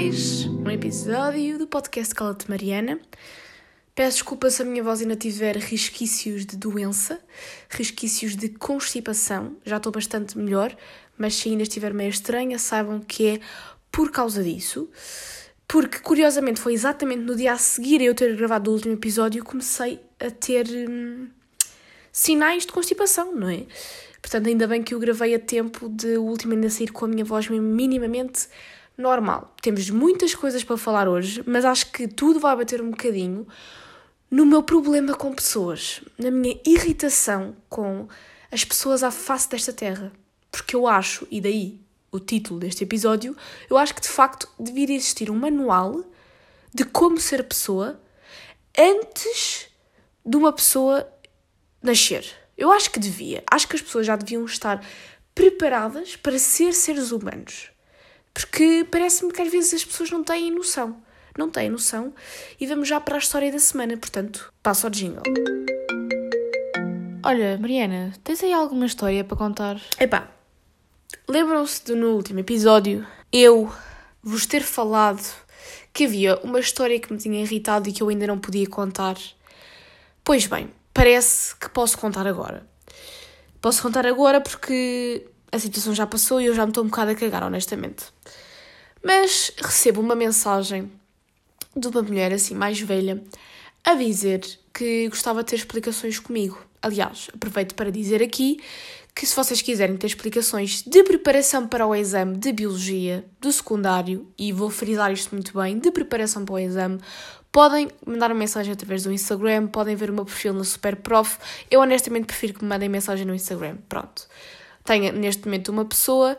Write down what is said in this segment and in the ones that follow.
mais um episódio do podcast Cala-te Mariana. Peço desculpa se a minha voz ainda tiver resquícios de doença, resquícios de constipação. Já estou bastante melhor, mas se ainda estiver meio estranha, saibam que é por causa disso. Porque, curiosamente, foi exatamente no dia a seguir a eu ter gravado o último episódio que comecei a ter hum, sinais de constipação, não é? Portanto, ainda bem que eu gravei a tempo de o último ainda sair com a minha voz minimamente normal. Temos muitas coisas para falar hoje, mas acho que tudo vai bater um bocadinho no meu problema com pessoas, na minha irritação com as pessoas à face desta terra. Porque eu acho, e daí o título deste episódio, eu acho que de facto deveria existir um manual de como ser pessoa antes de uma pessoa nascer. Eu acho que devia. Acho que as pessoas já deviam estar preparadas para ser seres humanos. Porque parece-me que às vezes as pessoas não têm noção não têm noção. E vamos já para a história da semana, portanto, passo ao jingle. Olha, Mariana, tens aí alguma história para contar? Epá, lembram-se de no último episódio eu vos ter falado que havia uma história que me tinha irritado e que eu ainda não podia contar? Pois bem, parece que posso contar agora. Posso contar agora porque a situação já passou e eu já me estou um bocado a cagar, honestamente. Mas recebo uma mensagem de uma mulher assim mais velha a dizer que gostava de ter explicações comigo. Aliás, aproveito para dizer aqui que se vocês quiserem ter explicações de preparação para o exame de biologia do secundário, e vou frisar isto muito bem, de preparação para o exame, podem mandar uma mensagem através do Instagram, podem ver o meu perfil no Superprof. Eu honestamente prefiro que me mandem mensagem no Instagram. Pronto. Tenho neste momento uma pessoa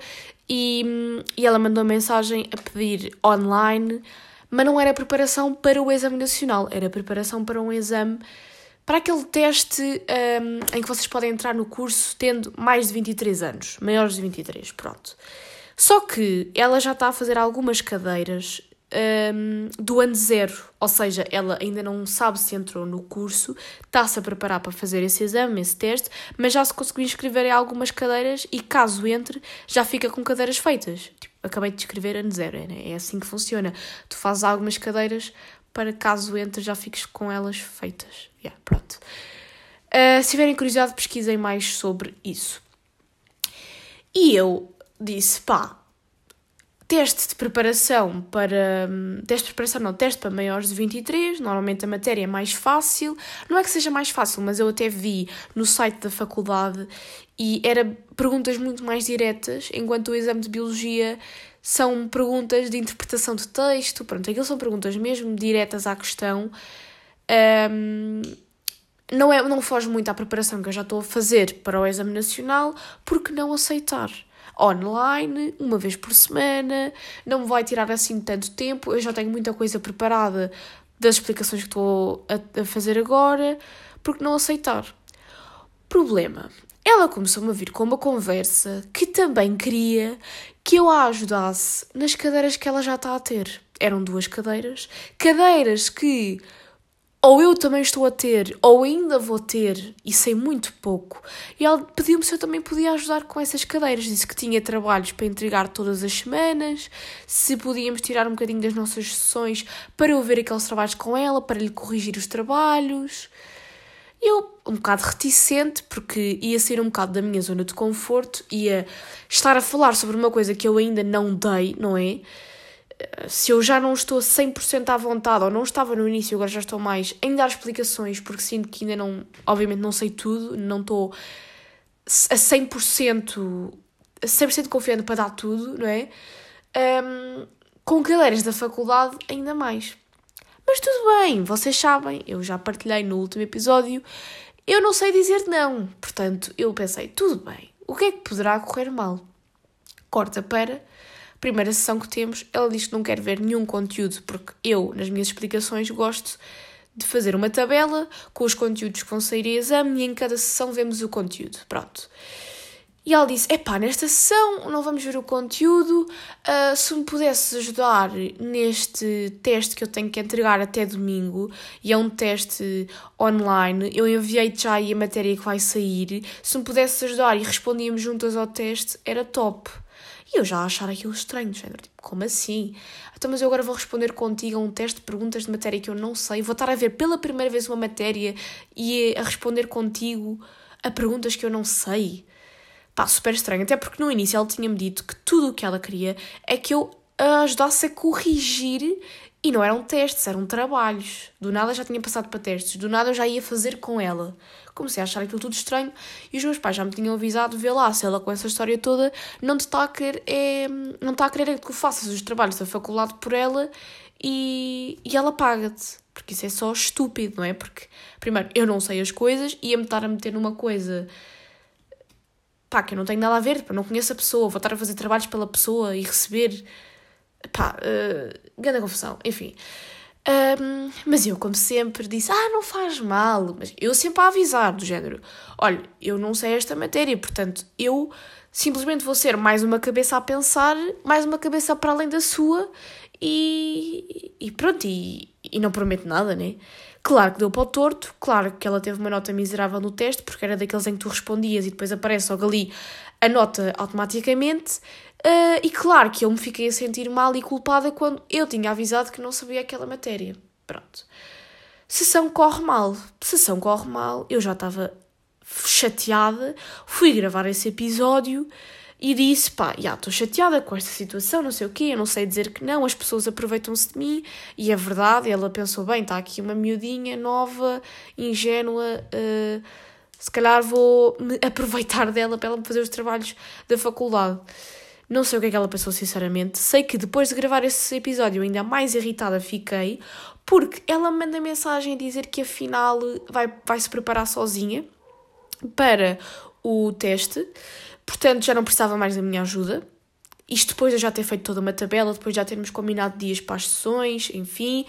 e, e ela mandou mensagem a pedir online mas não era preparação para o exame nacional, era preparação para um exame, para aquele teste um, em que vocês podem entrar no curso tendo mais de 23 anos, maiores de 23, pronto. Só que ela já está a fazer algumas cadeiras um, do ano zero, ou seja, ela ainda não sabe se entrou no curso, está-se a preparar para fazer esse exame, esse teste, mas já se conseguiu inscrever em algumas cadeiras e caso entre, já fica com cadeiras feitas. Tipo, acabei de escrever ano zero, é, é assim que funciona. Tu fazes algumas cadeiras para caso entre, já fiques com elas feitas. Yeah, pronto. Uh, se tiverem curiosidade, pesquisem mais sobre isso. E eu disse, pá, teste de preparação para. Teste de preparação, não, teste para maiores de 23. Normalmente a matéria é mais fácil. Não é que seja mais fácil, mas eu até vi no site da faculdade e era perguntas muito mais diretas, enquanto o exame de biologia são perguntas de interpretação de texto. Pronto, aquilo são perguntas mesmo diretas à questão. Um, não, é, não foge muito à preparação que eu já estou a fazer para o exame nacional, porque não aceitar? Online, uma vez por semana, não me vai tirar assim tanto tempo, eu já tenho muita coisa preparada das explicações que estou a, a fazer agora, porque não aceitar? Problema. Ela começou-me a vir com uma conversa que também queria que eu a ajudasse nas cadeiras que ela já está a ter. Eram duas cadeiras, cadeiras que ou eu também estou a ter, ou ainda vou ter, e sei muito pouco. E ela pediu-me se eu também podia ajudar com essas cadeiras. Disse que tinha trabalhos para entregar todas as semanas, se podíamos tirar um bocadinho das nossas sessões para eu ver aqueles trabalhos com ela, para lhe corrigir os trabalhos. Eu, um bocado reticente, porque ia sair um bocado da minha zona de conforto, ia estar a falar sobre uma coisa que eu ainda não dei, não é? Se eu já não estou 100% à vontade, ou não estava no início, agora já estou mais, em dar explicações, porque sinto que ainda não, obviamente não sei tudo, não estou a 100%, a 100% confiante para dar tudo, não é? Um, com cadeiras da faculdade, ainda mais. Mas tudo bem, vocês sabem, eu já partilhei no último episódio, eu não sei dizer não. Portanto, eu pensei, tudo bem, o que é que poderá correr mal? Corta para primeira sessão que temos, ela diz que não quer ver nenhum conteúdo, porque eu, nas minhas explicações, gosto de fazer uma tabela com os conteúdos que vão sair em exame e em cada sessão vemos o conteúdo. Pronto. E ela disse: Epá, nesta sessão não vamos ver o conteúdo. Uh, se me pudesses ajudar neste teste que eu tenho que entregar até domingo, e é um teste online, eu enviei-te já aí a matéria que vai sair. Se me pudesses ajudar e respondíamos juntas ao teste, era top. E eu já achar aquilo estranho, género, tipo, como assim? Então, mas eu agora vou responder contigo a um teste de perguntas de matéria que eu não sei, vou estar a ver pela primeira vez uma matéria e a responder contigo a perguntas que eu não sei. Pá, super estranho. Até porque no início ela tinha-me dito que tudo o que ela queria é que eu a ajudasse a corrigir e não eram testes, eram trabalhos. Do nada já tinha passado para testes, do nada eu já ia fazer com ela. Comecei a achar aquilo tudo estranho e os meus pais já me tinham avisado: vê lá, se ela com essa história toda não te está a querer, é, não está a querer é que tu faças os trabalhos da faculdade por ela e, e ela paga-te. Porque isso é só estúpido, não é? Porque, primeiro, eu não sei as coisas, ia-me estar a meter numa coisa pá, que eu não tenho nada a ver, pá, não conheço a pessoa, vou estar a fazer trabalhos pela pessoa e receber pá, uh, grande confusão, enfim. Um, mas eu, como sempre, disse: Ah, não faz mal. Mas eu sempre a avisar, do género: Olha, eu não sei esta matéria, portanto, eu simplesmente vou ser mais uma cabeça a pensar, mais uma cabeça para além da sua, e, e pronto, e, e não prometo nada, né? Claro que deu para o torto, claro que ela teve uma nota miserável no teste, porque era daqueles em que tu respondias e depois aparece logo ali a nota automaticamente. Uh, e claro que eu me fiquei a sentir mal e culpada quando eu tinha avisado que não sabia aquela matéria. Pronto. Sessão corre mal. Sessão corre mal. Eu já estava chateada. Fui gravar esse episódio e disse: pá, já estou chateada com esta situação, não sei o quê, eu não sei dizer que não, as pessoas aproveitam-se de mim. E é verdade, ela pensou: bem, está aqui uma miudinha nova, ingênua. Uh, se calhar vou me aproveitar dela para ela me fazer os trabalhos da faculdade. Não sei o que é que ela pensou, sinceramente. Sei que depois de gravar esse episódio, ainda mais irritada fiquei, porque ela me manda mensagem a dizer que afinal vai, vai se preparar sozinha para o teste, portanto já não precisava mais da minha ajuda. Isto depois de eu já ter feito toda uma tabela, depois de já termos combinado dias para as sessões, enfim.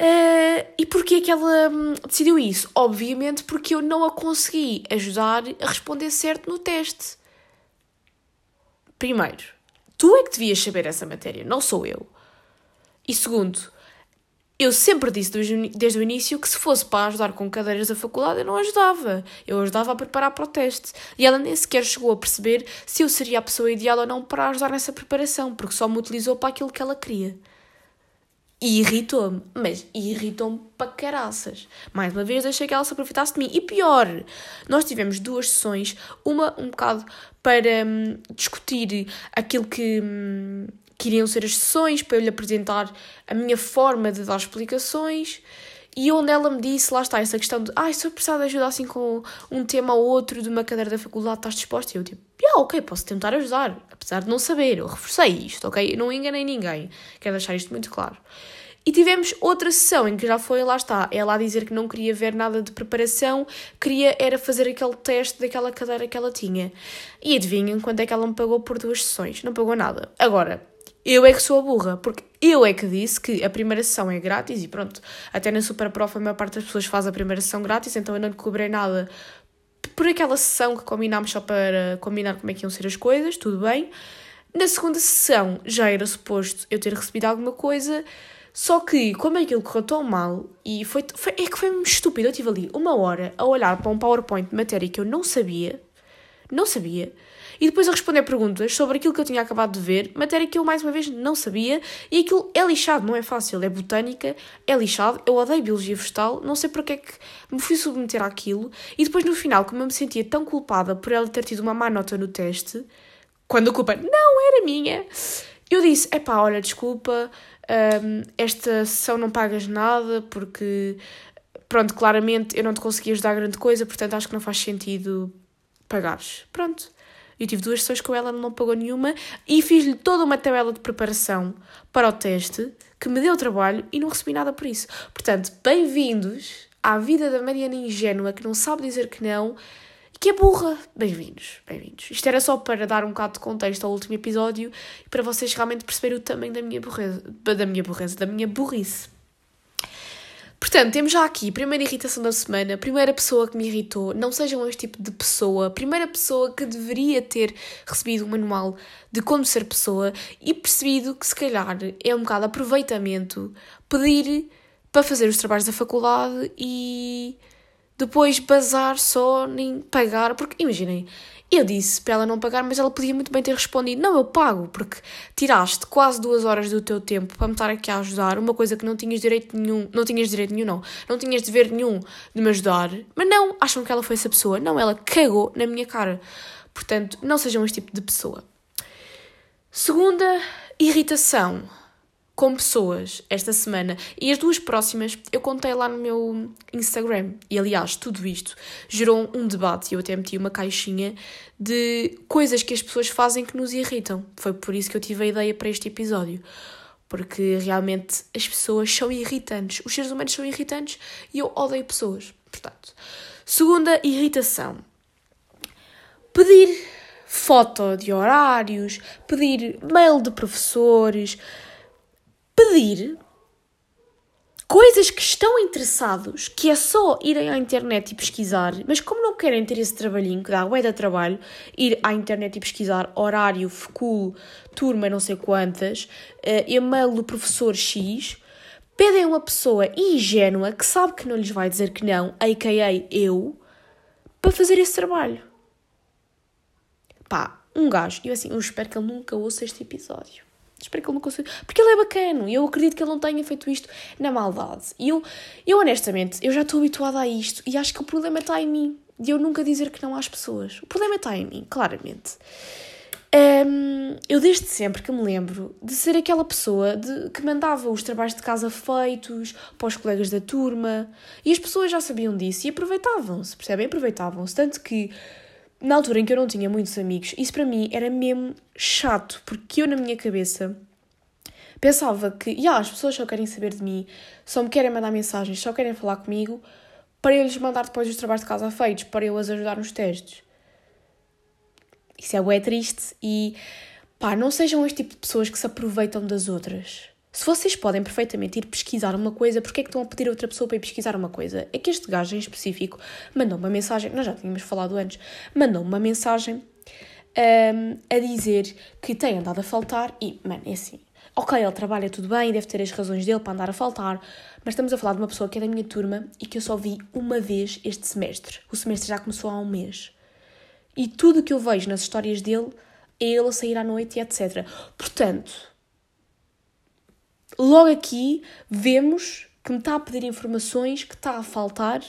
Uh, e porquê é que ela hum, decidiu isso? Obviamente porque eu não a consegui ajudar a responder certo no teste. Primeiro, tu é que devias saber essa matéria, não sou eu. E segundo, eu sempre disse desde o início que se fosse para ajudar com cadeiras da faculdade, eu não ajudava. Eu ajudava a preparar para o teste. E ela nem sequer chegou a perceber se eu seria a pessoa ideal ou não para ajudar nessa preparação, porque só me utilizou para aquilo que ela queria. E irritou-me, mas irritou-me para caraças. Mais uma vez deixei que ela se aproveitasse de mim. E pior, nós tivemos duas sessões, uma um bocado para hum, discutir aquilo que, hum, que iriam ser as sessões, para eu lhe apresentar a minha forma de dar explicações. E onde ela me disse, lá está, essa questão de ah, se eu precisar de ajuda assim com um tema ou outro de uma cadeira da faculdade, estás disposta? E eu tipo, yeah, ok, posso tentar ajudar, apesar de não saber, eu reforcei isto, ok? Eu não enganei ninguém, quero deixar isto muito claro. E tivemos outra sessão em que já foi, lá está, ela a dizer que não queria ver nada de preparação, queria era fazer aquele teste daquela cadeira que ela tinha. E adivinhem quanto é que ela me pagou por duas sessões? Não pagou nada. Agora, eu é que sou a burra, porque eu é que disse que a primeira sessão é grátis e pronto, até na Super Prof a maior parte das pessoas faz a primeira sessão grátis, então eu não cobrei nada por aquela sessão que combinámos só para combinar como é que iam ser as coisas, tudo bem. Na segunda sessão já era suposto eu ter recebido alguma coisa, só que como aquilo correu tão mal e foi, foi é que foi estúpido, eu estive ali uma hora a olhar para um PowerPoint de matéria que eu não sabia, não sabia, e depois a responder perguntas sobre aquilo que eu tinha acabado de ver, matéria que eu mais uma vez não sabia, e aquilo é lixado, não é fácil, é botânica, é lixado, eu odeio biologia vegetal, não sei porque é que me fui submeter àquilo, e depois no final, como eu me sentia tão culpada por ela ter tido uma má nota no teste, quando a culpa não era minha, eu disse, epá, olha, desculpa, um, esta sessão não pagas nada, porque, pronto, claramente eu não te consegui ajudar grande coisa, portanto acho que não faz sentido pagares. Pronto. Eu tive duas sessões com ela, não pagou nenhuma e fiz-lhe toda uma tabela de preparação para o teste que me deu trabalho e não recebi nada por isso. Portanto, bem-vindos à vida da Mariana ingênua que não sabe dizer que não e que é burra. Bem-vindos, bem-vindos. Isto era só para dar um bocado de contexto ao último episódio e para vocês realmente perceberem o tamanho da minha burreza, da minha burreza, da minha burrice. Portanto, temos já aqui primeira irritação da semana, primeira pessoa que me irritou, não sejam este tipo de pessoa, primeira pessoa que deveria ter recebido um manual de como ser pessoa e percebido que se calhar é um bocado aproveitamento pedir para fazer os trabalhos da faculdade e depois bazar só nem pagar, porque imaginem, Eu disse para ela não pagar, mas ela podia muito bem ter respondido: Não, eu pago, porque tiraste quase duas horas do teu tempo para me estar aqui a ajudar, uma coisa que não tinhas direito nenhum, não tinhas direito nenhum, não, não tinhas dever nenhum de me ajudar. Mas não, acham que ela foi essa pessoa? Não, ela cagou na minha cara. Portanto, não sejam este tipo de pessoa. Segunda irritação com pessoas esta semana. E as duas próximas eu contei lá no meu Instagram. E aliás, tudo isto gerou um debate. e Eu até meti uma caixinha de coisas que as pessoas fazem que nos irritam. Foi por isso que eu tive a ideia para este episódio. Porque realmente as pessoas são irritantes. Os seres humanos são irritantes e eu odeio pessoas. Portanto, segunda irritação. Pedir foto de horários, pedir mail de professores, pedir coisas que estão interessados, que é só irem à internet e pesquisar, mas como não querem ter esse trabalhinho, que dá bué de trabalho, ir à internet e pesquisar horário, FECUL, turma não sei quantas, uh, e-mail do professor X, pedem uma pessoa ingênua que sabe que não lhes vai dizer que não, a.k.a. eu, para fazer esse trabalho. Pá, um gajo, eu assim, eu espero que ele nunca ouça este episódio. Espero que ele não consiga. Porque ele é bacana e eu acredito que ele não tenha feito isto na maldade. E eu, eu honestamente, eu já estou habituada a isto e acho que o problema está em mim. De eu nunca dizer que não às pessoas. O problema está em mim, claramente. Um, eu desde sempre que me lembro de ser aquela pessoa de, que mandava os trabalhos de casa feitos para os colegas da turma e as pessoas já sabiam disso e aproveitavam-se, percebem? Aproveitavam-se. Tanto que na altura em que eu não tinha muitos amigos, isso para mim era mesmo chato, porque eu na minha cabeça pensava que, yeah, as pessoas só querem saber de mim, só me querem mandar mensagens, só querem falar comigo, para eu lhes mandar depois os trabalhos de casa feitos, para eu as ajudar nos testes. Isso é bué triste e, pá, não sejam este tipo de pessoas que se aproveitam das outras. Se vocês podem perfeitamente ir pesquisar uma coisa, porquê é que estão a pedir a outra pessoa para ir pesquisar uma coisa? É que este gajo em específico mandou uma mensagem, nós já tínhamos falado antes, mandou uma mensagem um, a dizer que tem andado a faltar e, mano, é assim. Ok, ele trabalha tudo bem, deve ter as razões dele para andar a faltar, mas estamos a falar de uma pessoa que é da minha turma e que eu só vi uma vez este semestre. O semestre já começou há um mês. E tudo o que eu vejo nas histórias dele é ele a sair à noite e etc. Portanto, logo aqui vemos que me está a pedir informações que está a faltar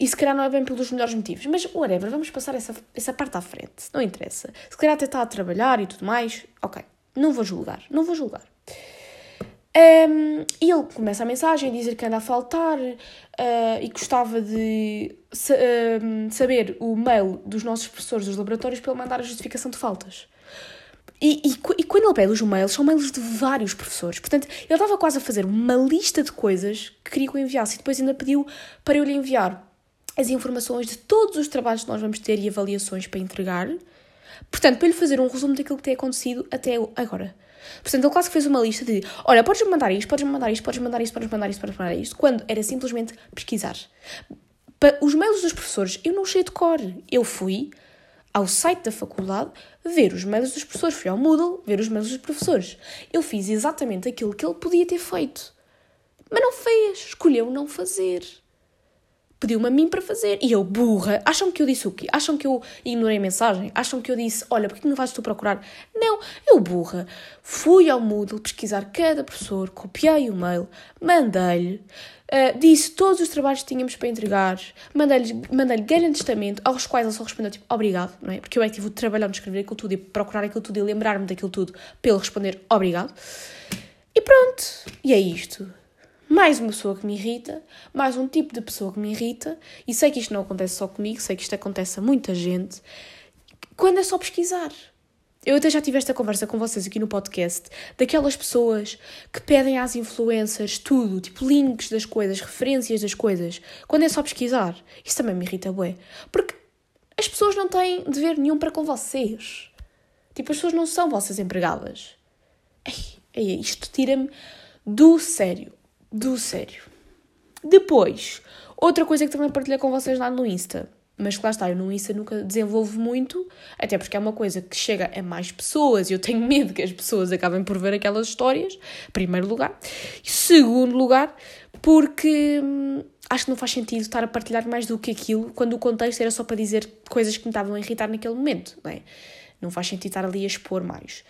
e se calhar não é bem pelos melhores motivos. Mas, whatever, vamos passar essa, essa parte à frente. Não interessa. Se calhar até está a trabalhar e tudo mais. Ok, não vou julgar. Não vou julgar. Um, e ele começa a mensagem a dizer que anda a faltar uh, e gostava de sa uh, saber o mail dos nossos professores dos laboratórios para ele mandar a justificação de faltas. E, e, e, quando ele pede os mails, são mails de vários professores. Portanto, ele estava quase a fazer uma lista de coisas que queria que eu enviasse e depois ainda pediu para eu lhe enviar as informações de todos os trabalhos que nós vamos ter e avaliações para entregar. Portanto, para lhe fazer um resumo daquilo que tem acontecido até agora. Portanto, ele quase que fez uma lista de: olha, podes-me mandar isto, podes-me mandar isto, podes-me mandar isto, podes-me mandar isto, podes-me mandar isto, quando era simplesmente pesquisar. Para os mails dos professores, eu não sei de cor. Eu fui ao site da faculdade ver os mails dos professores. Fui ao Moodle ver os mails dos professores. Eu fiz exatamente aquilo que ele podia ter feito. Mas não fez. Escolheu não fazer. Pediu-me a mim para fazer. E eu, burra, acham que eu disse o quê? Acham que eu ignorei a mensagem? Acham que eu disse, olha, porquê não vais tu procurar? Não, eu, burra, fui ao Moodle pesquisar cada professor, copiei o mail, mandei-lhe, uh, disse todos os trabalhos que tínhamos para entregar, mandei-lhe mandei grande testamento, aos quais ele só respondeu tipo, obrigado, não é? Porque eu é que tive o trabalhão de escrever aquilo tudo e procurar aquilo tudo e lembrar-me daquilo tudo ele responder obrigado. E pronto, e é isto mais uma pessoa que me irrita, mais um tipo de pessoa que me irrita, e sei que isto não acontece só comigo, sei que isto acontece a muita gente, quando é só pesquisar. Eu até já tive esta conversa com vocês aqui no podcast, daquelas pessoas que pedem às influências tudo, tipo links das coisas, referências das coisas, quando é só pesquisar. Isso também me irrita, bué. Porque as pessoas não têm dever nenhum para com vocês. Tipo, as pessoas não são vossas empregadas. Ei, ei, isto tira-me do sério do sério. Depois, outra coisa que também partilhei com vocês lá no Insta, mas que lá está, eu no Insta nunca desenvolvo muito, até porque é uma coisa que chega a mais pessoas e eu tenho medo que as pessoas acabem por ver aquelas histórias, primeiro lugar. E segundo lugar, porque, acho que não faz sentido estar a partilhar mais do que aquilo quando o contexto era só para dizer coisas que me estavam a irritar naquele momento, não é? Não faz sentido estar ali a expor mais.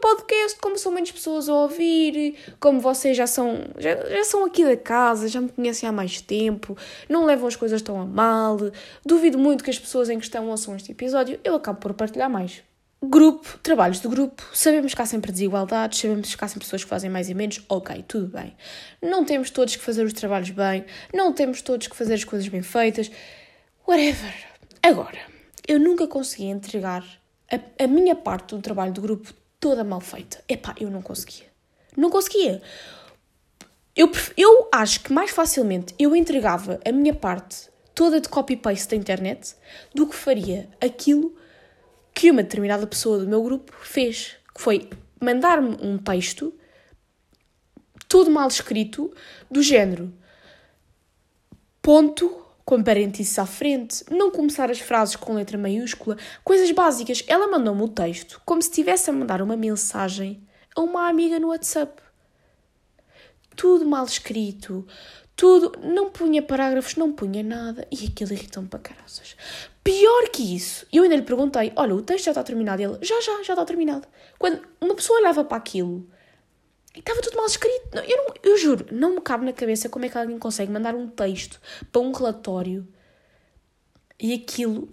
Podcast, como são menos pessoas a ouvir, como vocês já são, já, já são aqui da casa, já me conhecem há mais tempo, não levam as coisas tão a mal, duvido muito que as pessoas em questão ouçam este episódio, eu acabo por partilhar mais. Grupo, trabalhos de grupo, sabemos que há sempre desigualdades, sabemos que há sempre pessoas que fazem mais e menos, ok, tudo bem. Não temos todos que fazer os trabalhos bem, não temos todos que fazer as coisas bem feitas, whatever. Agora, eu nunca consegui entregar a, a minha parte do trabalho do grupo toda mal feita. Epá, eu não conseguia. Não conseguia. Eu, eu acho que mais facilmente eu entregava a minha parte toda de copy-paste da internet do que faria aquilo que uma determinada pessoa do meu grupo fez. Que foi mandar-me um texto todo mal escrito, do género ponto, com parênteses à frente, não começar as frases com letra maiúscula, coisas básicas. Ela mandou-me o texto como se estivesse a mandar uma mensagem a uma amiga no WhatsApp. Tudo mal escrito, tudo, não punha parágrafos, não punha nada, e aquilo irritou-me para caraças. Pior que isso, eu ainda lhe perguntei: olha, o texto já está terminado. E ele: já, já, já está terminado. Quando uma pessoa olhava para aquilo e estava tudo mal escrito. Eu, não, eu juro, não me cabe na cabeça como é que alguém consegue mandar um texto para um relatório e aquilo.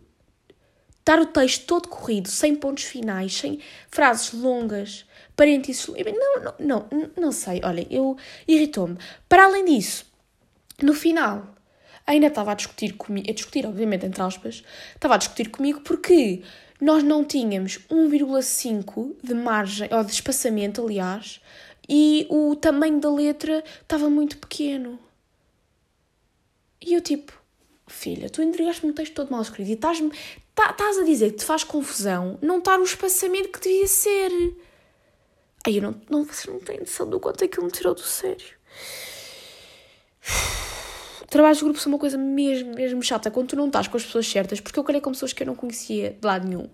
Dar o texto todo corrido, sem pontos finais, sem frases longas, parênteses. Não, não, não, não sei. Olha, eu irritou-me. Para além disso, no final, ainda estava a discutir comigo, a discutir, obviamente, entre aspas, estava a discutir comigo porque nós não tínhamos 1,5 de margem, ou de espaçamento, aliás, e o tamanho da letra estava muito pequeno. E eu tipo, filha, tu entregaste-me um texto todo mal escrito e estás-me tá, estás a dizer que te faz confusão não estar o espaçamento que devia ser. Aí eu não, não, vocês não têm noção do quanto é que ele me tirou do sério. Trabalhos de grupo são uma coisa mesmo, mesmo chata quando tu não estás com as pessoas certas, porque eu calhei com pessoas que eu não conhecia de lado nenhum.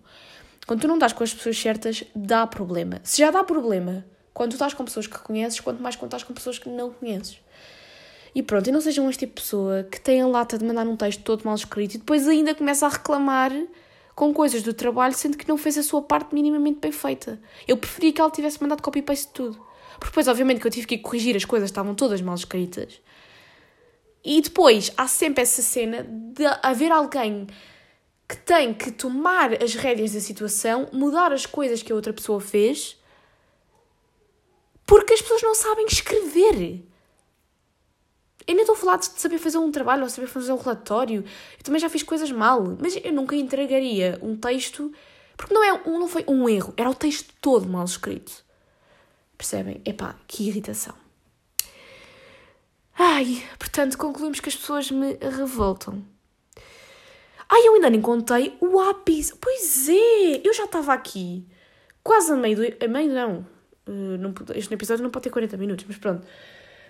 Quando tu não estás com as pessoas certas, dá problema. Se já dá problema quando tu estás com pessoas que conheces, quanto mais quando estás com pessoas que não conheces. E pronto, e não sejam este tipo de pessoa que tem a lata de mandar um texto todo mal escrito e depois ainda começa a reclamar com coisas do trabalho, sendo que não fez a sua parte minimamente bem feita. Eu preferia que ela tivesse mandado copy-paste de tudo. Porque depois, obviamente, que eu tive que corrigir as coisas, estavam todas mal escritas. E depois há sempre essa cena de haver alguém que tem que tomar as rédeas da situação, mudar as coisas que a outra pessoa fez porque as pessoas não sabem escrever. Eu nem estou a falar de saber fazer um trabalho ou saber fazer um relatório. Eu também já fiz coisas mal, mas eu nunca entregaria um texto porque não, é, não foi um erro, era o texto todo mal escrito. Percebem? Epá, que irritação. Ai, portanto, concluímos que as pessoas me revoltam. Ai, eu ainda nem contei o ápice. Pois é, eu já estava aqui, quase a meio do... A meio não, Uh, não, este episódio não pode ter 40 minutos, mas pronto.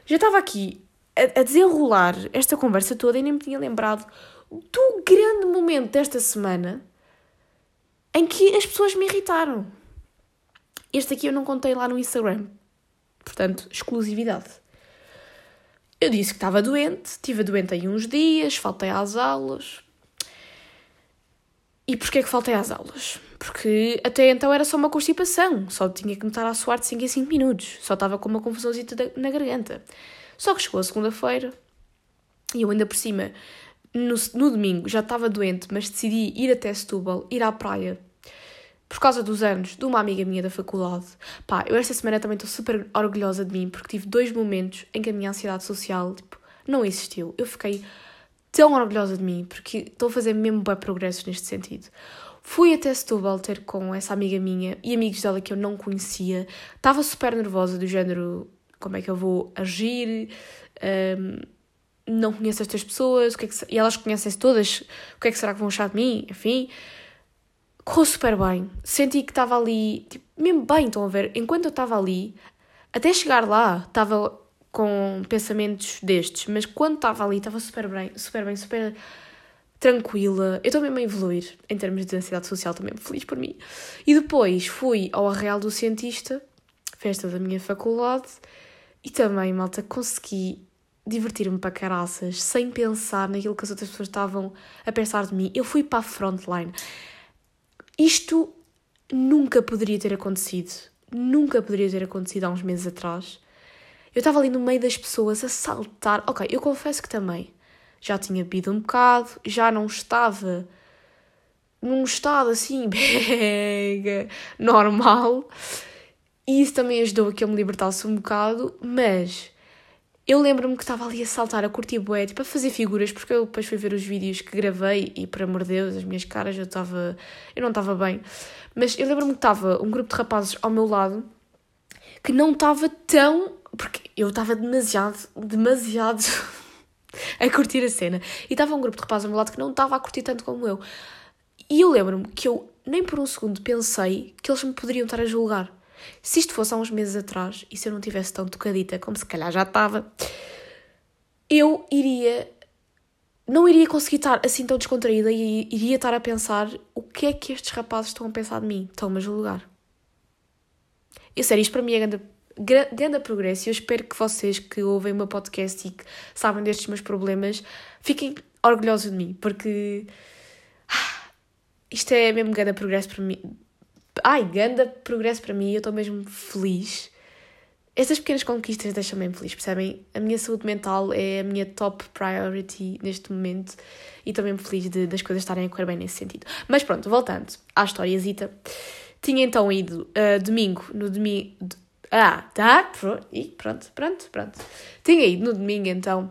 Já estava aqui a, a desenrolar esta conversa toda e nem me tinha lembrado do grande momento desta semana em que as pessoas me irritaram. Este aqui eu não contei lá no Instagram. Portanto, exclusividade. Eu disse que estava doente, estive doente aí uns dias, faltei às aulas. E porquê que faltei às aulas? Porque até então era só uma constipação, só tinha que me estar a suar de 5 em 5 minutos, só estava com uma confusãozinha na garganta. Só que chegou a segunda-feira e eu ainda por cima, no, no domingo, já estava doente, mas decidi ir até Setúbal, ir à praia, por causa dos anos de uma amiga minha da faculdade. Pá, eu esta semana também estou super orgulhosa de mim, porque tive dois momentos em que a minha ansiedade social, tipo, não existiu. Eu fiquei tão orgulhosa de mim, porque estou a fazer mesmo bem progressos neste sentido. Fui até Setúbal ter com essa amiga minha e amigos dela que eu não conhecia. Estava super nervosa, do género: como é que eu vou agir? Um, não conheço estas pessoas, o que é que, e elas conhecem-se todas, o que é que será que vão achar de mim? Enfim, correu super bem. Senti que estava ali, tipo, mesmo bem, estão a ver? Enquanto eu estava ali, até chegar lá, estava com pensamentos destes, mas quando estava ali, estava super bem, super bem, super tranquila. Eu estou mesmo a evoluir em termos de ansiedade social, mesmo feliz por mim. E depois fui ao Arreal do Cientista, festa da minha faculdade, e também, malta, consegui divertir-me para caraças, sem pensar naquilo que as outras pessoas estavam a pensar de mim. Eu fui para a frontline. Isto nunca poderia ter acontecido. Nunca poderia ter acontecido há uns meses atrás. Eu estava ali no meio das pessoas a saltar. Ok, eu confesso que também já tinha bebido um bocado, já não estava num estado assim, mega normal. E isso também ajudou a que eu me libertasse um bocado, mas eu lembro-me que estava ali a saltar, a curtir bué, tipo, a fazer figuras, porque eu depois fui ver os vídeos que gravei e, por amor de Deus, as minhas caras, eu estava... Eu não estava bem. Mas eu lembro-me que estava um grupo de rapazes ao meu lado que não estava tão... Porque eu estava demasiado, demasiado a curtir a cena. E estava um grupo de rapazes ao meu lado que não estava a curtir tanto como eu. E eu lembro-me que eu nem por um segundo pensei que eles me poderiam estar a julgar. Se isto fosse há uns meses atrás, e se eu não tivesse tão tocadita como se calhar já estava, eu iria. Não iria conseguir estar assim tão descontraída e iria estar a pensar o que é que estes rapazes estão a pensar de mim, estão-me a julgar. Eu sério, isto para mim é grande, grande progresso e eu espero que vocês que ouvem o meu podcast e que sabem destes meus problemas fiquem orgulhosos de mim, porque ah, isto é mesmo grande progresso para mim, Ai, ganda progresso para mim, eu estou mesmo feliz. Estas pequenas conquistas deixam-me feliz, percebem? A minha saúde mental é a minha top priority neste momento e estou mesmo feliz de, das coisas estarem a correr bem nesse sentido. Mas pronto, voltando à historiazita. Tinha então ido uh, domingo, no domingo. Ah, tá, e pronto, pronto, pronto. Tinha ido no domingo então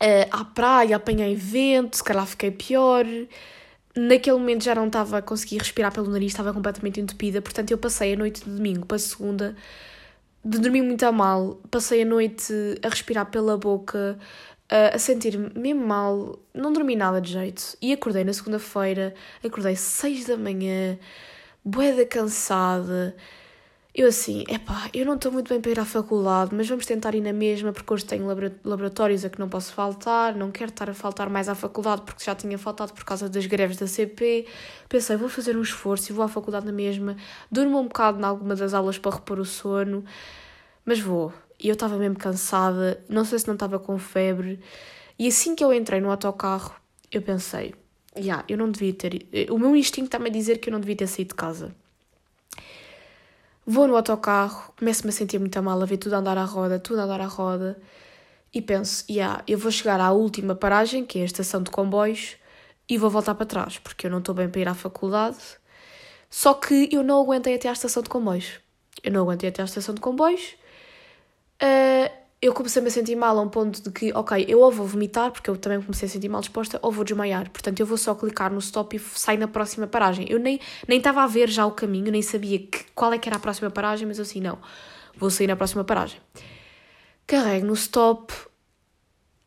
uh, à praia, apanhei vento, se calhar fiquei pior naquele momento já não estava a conseguir respirar pelo nariz, estava completamente entupida, portanto eu passei a noite de domingo para segunda de dormir muito a mal, passei a noite a respirar pela boca, a sentir-me mesmo mal, não dormi nada de jeito. E acordei na segunda-feira, acordei seis da manhã, boeda cansada, eu assim, epá, eu não estou muito bem para ir à faculdade, mas vamos tentar ir na mesma, porque hoje tenho laboratórios a que não posso faltar, não quero estar a faltar mais à faculdade porque já tinha faltado por causa das greves da CP. Pensei, vou fazer um esforço e vou à faculdade na mesma, durmo um bocado em alguma das aulas para repor o sono, mas vou. E eu estava mesmo cansada, não sei se não estava com febre, e assim que eu entrei no autocarro, eu pensei, já, yeah, eu não devia ter. O meu instinto está-me a dizer que eu não devia ter saído de casa Vou no autocarro, começo-me a sentir muito mal, a ver tudo a andar à roda, tudo a andar à roda, e penso, yeah, eu vou chegar à última paragem, que é a estação de comboios, e vou voltar para trás, porque eu não estou bem para ir à faculdade. Só que eu não aguentei até à estação de comboios. Eu não aguentei até à estação de comboios. Uh, eu comecei-me a sentir mal a um ponto de que, ok, eu ou vou vomitar, porque eu também comecei a sentir mal disposta, ou vou desmaiar. Portanto, eu vou só clicar no stop e sair na próxima paragem. Eu nem nem estava a ver já o caminho, nem sabia que, qual é que era a próxima paragem, mas eu assim, não, vou sair na próxima paragem. Carrego no stop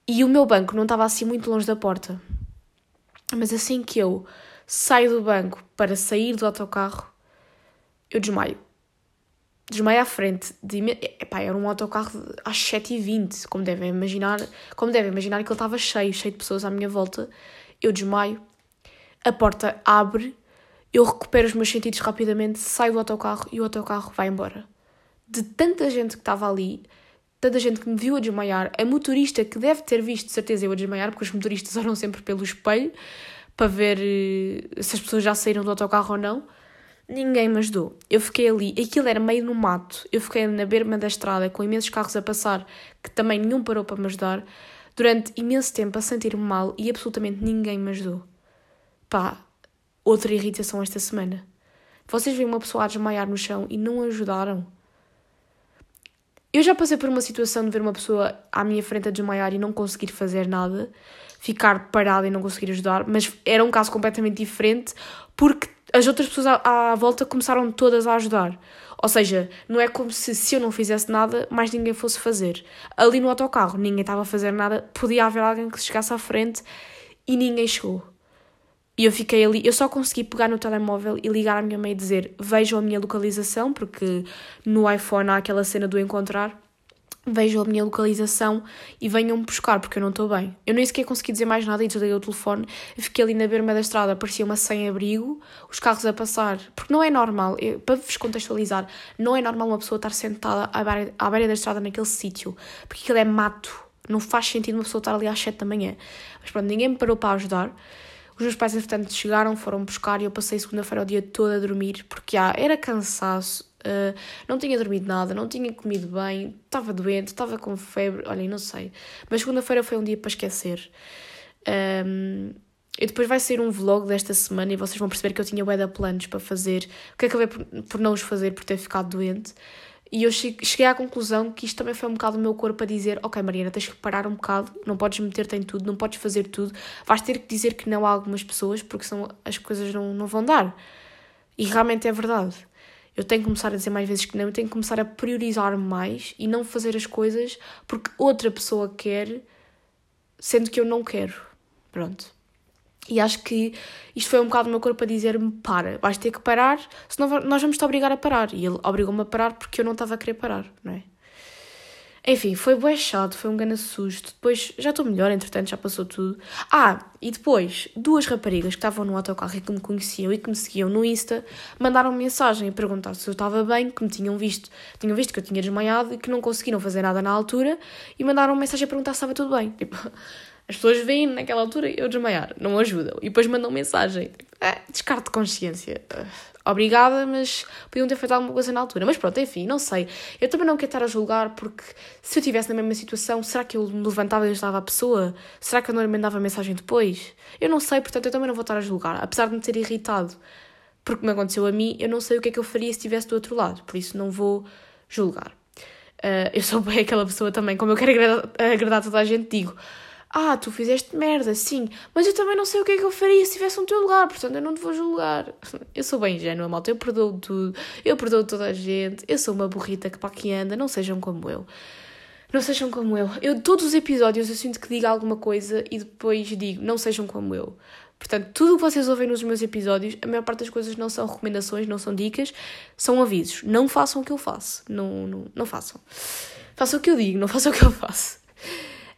e o meu banco não estava assim muito longe da porta. Mas assim que eu saio do banco para sair do autocarro, eu desmaio desmaio à frente de epá, era um autocarro às 7h20, como devem imaginar, como devem imaginar que ele estava cheio, cheio de pessoas à minha volta. Eu desmaio, a porta abre, eu recupero os meus sentidos rapidamente, saio do autocarro e o autocarro vai embora. De tanta gente que estava ali, tanta gente que me viu a desmaiar, a motorista que deve ter visto, de certeza, eu a desmaiar, porque os motoristas olham sempre pelo espelho para ver eh, se as pessoas já saíram do autocarro ou não Ninguém me ajudou. Eu fiquei ali, aquilo era meio no mato. Eu fiquei na berma da estrada com imensos carros a passar, que também nenhum parou para me ajudar, durante imenso tempo a sentir-me mal e absolutamente ninguém me ajudou. Pá, outra irritação esta semana. Vocês veem uma pessoa a desmaiar no chão e não ajudaram. Eu já passei por uma situação de ver uma pessoa à minha frente a desmaiar e não conseguir fazer nada, ficar parada e não conseguir ajudar, mas era um caso completamente diferente porque as outras pessoas à, à, volta começaram todas a ajudar. Ou seja, não é como se se eu não fizesse nada, mais ninguém fosse fazer. Ali no autocarro, ninguém estava a fazer nada, podia haver alguém que chegasse à frente e ninguém chegou. E eu fiquei ali, eu só consegui pegar no telemóvel e ligar à minha mãe e dizer: Vejam a minha localização, porque no iPhone há aquela cena do encontrar vejam a minha localização e venham-me buscar, porque eu não estou bem. Eu nem sequer consegui dizer mais nada e desliguei o telefone. Fiquei ali na berma da estrada, parecia uma sem-abrigo, os carros a passar. Porque não é normal, eu, para vos contextualizar, não é normal uma pessoa estar sentada à beira, à beira da estrada naquele sítio, porque aquilo é mato. Não faz sentido uma pessoa estar ali às 7 da manhã. Mas pronto, ninguém me parou para ajudar. Os meus pais, entretanto, chegaram, foram buscar e eu passei segunda-feira o dia todo a dormir porque ah, era cansaço, uh, não tinha dormido nada, não tinha comido bem, estava doente, estava com febre, olhem, não sei. Mas segunda-feira foi um dia para esquecer. Um, e depois vai ser um vlog desta semana e vocês vão perceber que eu tinha bué planos para fazer, que acabei por, por não os fazer por ter ficado doente. E eu cheguei à conclusão que isto também foi um bocado o meu corpo a dizer: Ok, Mariana, tens que parar um bocado, não podes meter-te em tudo, não podes fazer tudo, vais ter que dizer que não a algumas pessoas porque são, as coisas não, não vão dar. E realmente é verdade. Eu tenho que começar a dizer mais vezes que não, eu tenho que começar a priorizar mais e não fazer as coisas porque outra pessoa quer, sendo que eu não quero. Pronto. E acho que isto foi um bocado o meu corpo a dizer-me: para, vais ter que parar, senão nós vamos te obrigar a parar. E ele obrigou-me a parar porque eu não estava a querer parar, não é? Enfim, foi bué chato, foi um grande susto. Depois já estou melhor, entretanto já passou tudo. Ah, e depois, duas raparigas que estavam no autocarro e que me conheciam e que me seguiam no Insta mandaram -me mensagem a perguntar se eu estava bem, que me tinham visto, tinham visto que eu tinha desmaiado e que não conseguiram fazer nada na altura e mandaram -me mensagem a perguntar se estava tudo bem. Tipo, as pessoas veem naquela altura eu desmaiar, não ajudam. E depois mandam mensagem. É, descarte de consciência. Obrigada, mas podiam ter feito alguma coisa na altura. Mas pronto, enfim, não sei. Eu também não quero estar a julgar porque se eu estivesse na mesma situação, será que eu me levantava e ajudava a pessoa? Será que eu não lhe mandava mensagem depois? Eu não sei, portanto eu também não vou estar a julgar. Apesar de me ter irritado porque me aconteceu a mim, eu não sei o que é que eu faria se estivesse do outro lado. Por isso não vou julgar. Uh, eu sou bem aquela pessoa também, como eu quero agradar, agradar toda a gente, digo ah, tu fizeste merda, sim, mas eu também não sei o que é que eu faria se estivesse no teu lugar, portanto eu não te vou julgar. Eu sou bem ingênua, malta, eu perdoo tudo, eu perdoo toda a gente, eu sou uma burrita que para aqui anda, não sejam como eu. Não sejam como eu. Eu, todos os episódios, eu sinto que digo alguma coisa e depois digo, não sejam como eu. Portanto, tudo o que vocês ouvem nos meus episódios, a maior parte das coisas não são recomendações, não são dicas, são avisos. Não façam o que eu faço. Não, não, não façam. Façam o que eu digo, não façam o que eu faço.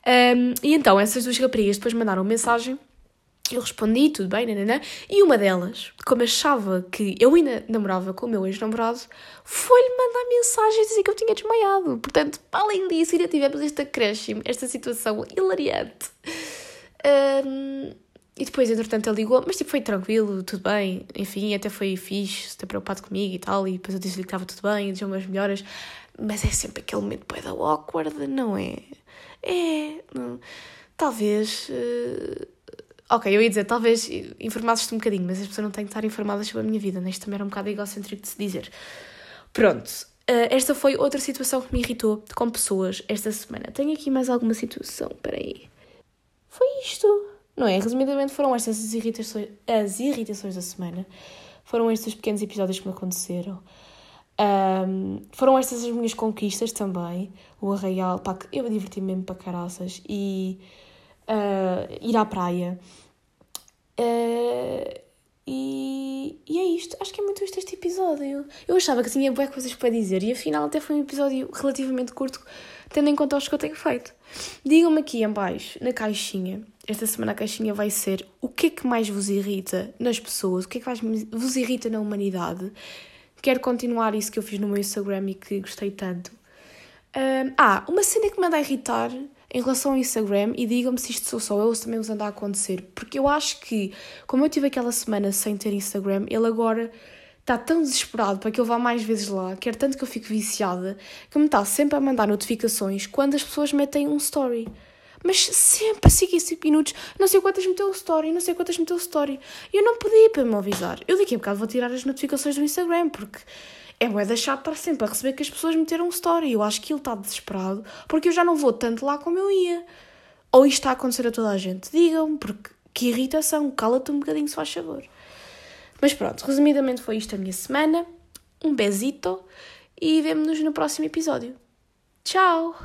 Um, e então, essas duas raparigas depois mandaram mensagem, eu respondi, tudo bem, nananã, e uma delas, como achava que eu ainda namorava com o meu ex-namorado, foi-lhe mandar mensagem e dizer que eu tinha desmaiado. Portanto, além disso, ainda tivemos este acréscimo, esta situação hilariante. Um, e depois, entretanto, ele ligou, mas tipo, foi tranquilo, tudo bem, enfim, até foi fixe, estar preocupado comigo e tal, e depois eu disse-lhe que estava tudo bem, desejou umas melhoras, mas é sempre aquele momento da awkward, não é? É, não, talvez. Uh, ok, eu ia dizer, talvez informasses-te um bocadinho, mas as pessoas não têm que estar informadas sobre a minha vida, né? Isto também era um bocado egocêntrico de se dizer. Pronto, uh, esta foi outra situação que me irritou com pessoas esta semana. Tenho aqui mais alguma situação, peraí. Foi isto, não é? Resumidamente foram estas as irritações, as irritações da semana. Foram estes pequenos episódios que me aconteceram. Um, foram estas as minhas conquistas também. O Arraial, pá, eu diverti-me mesmo para caraças. E uh, ir à praia. Uh, e, e é isto. Acho que é muito isto este episódio. Eu achava que tinha boas coisas para dizer e afinal até foi um episódio relativamente curto, tendo em conta os que eu tenho feito. Digam-me aqui em baixo, na caixinha. Esta semana a caixinha vai ser o que é que mais vos irrita nas pessoas, o que é que mais vos irrita na humanidade quero continuar isso que eu fiz no meu Instagram e que gostei tanto. Um, ah, uma cena que me anda a irritar em relação ao Instagram, e digam-me se isto sou só eu ou se também vos anda a acontecer, porque eu acho que, como eu tive aquela semana sem ter Instagram, ele agora está tão desesperado para que eu vá mais vezes lá, quer tanto que eu fique viciada, que me está sempre a mandar notificações quando as pessoas metem um story mas sempre 5 em 5 minutos, não sei quantas meteu story, não sei quantas meteu story. E eu não pedi para me avisar. Eu daqui a bocado vou tirar as notificações do Instagram, porque é bué deixar estar sempre a receber que as pessoas meteram story. Eu acho que ele está desesperado, porque eu já não vou tanto lá como eu ia. Ou isto está a acontecer a toda a gente. Digam-me, porque que irritação, cala-te um bocadinho se faz favor. Mas pronto, resumidamente foi isto a minha semana. Um besito e vemo-nos no próximo episódio. Tchau!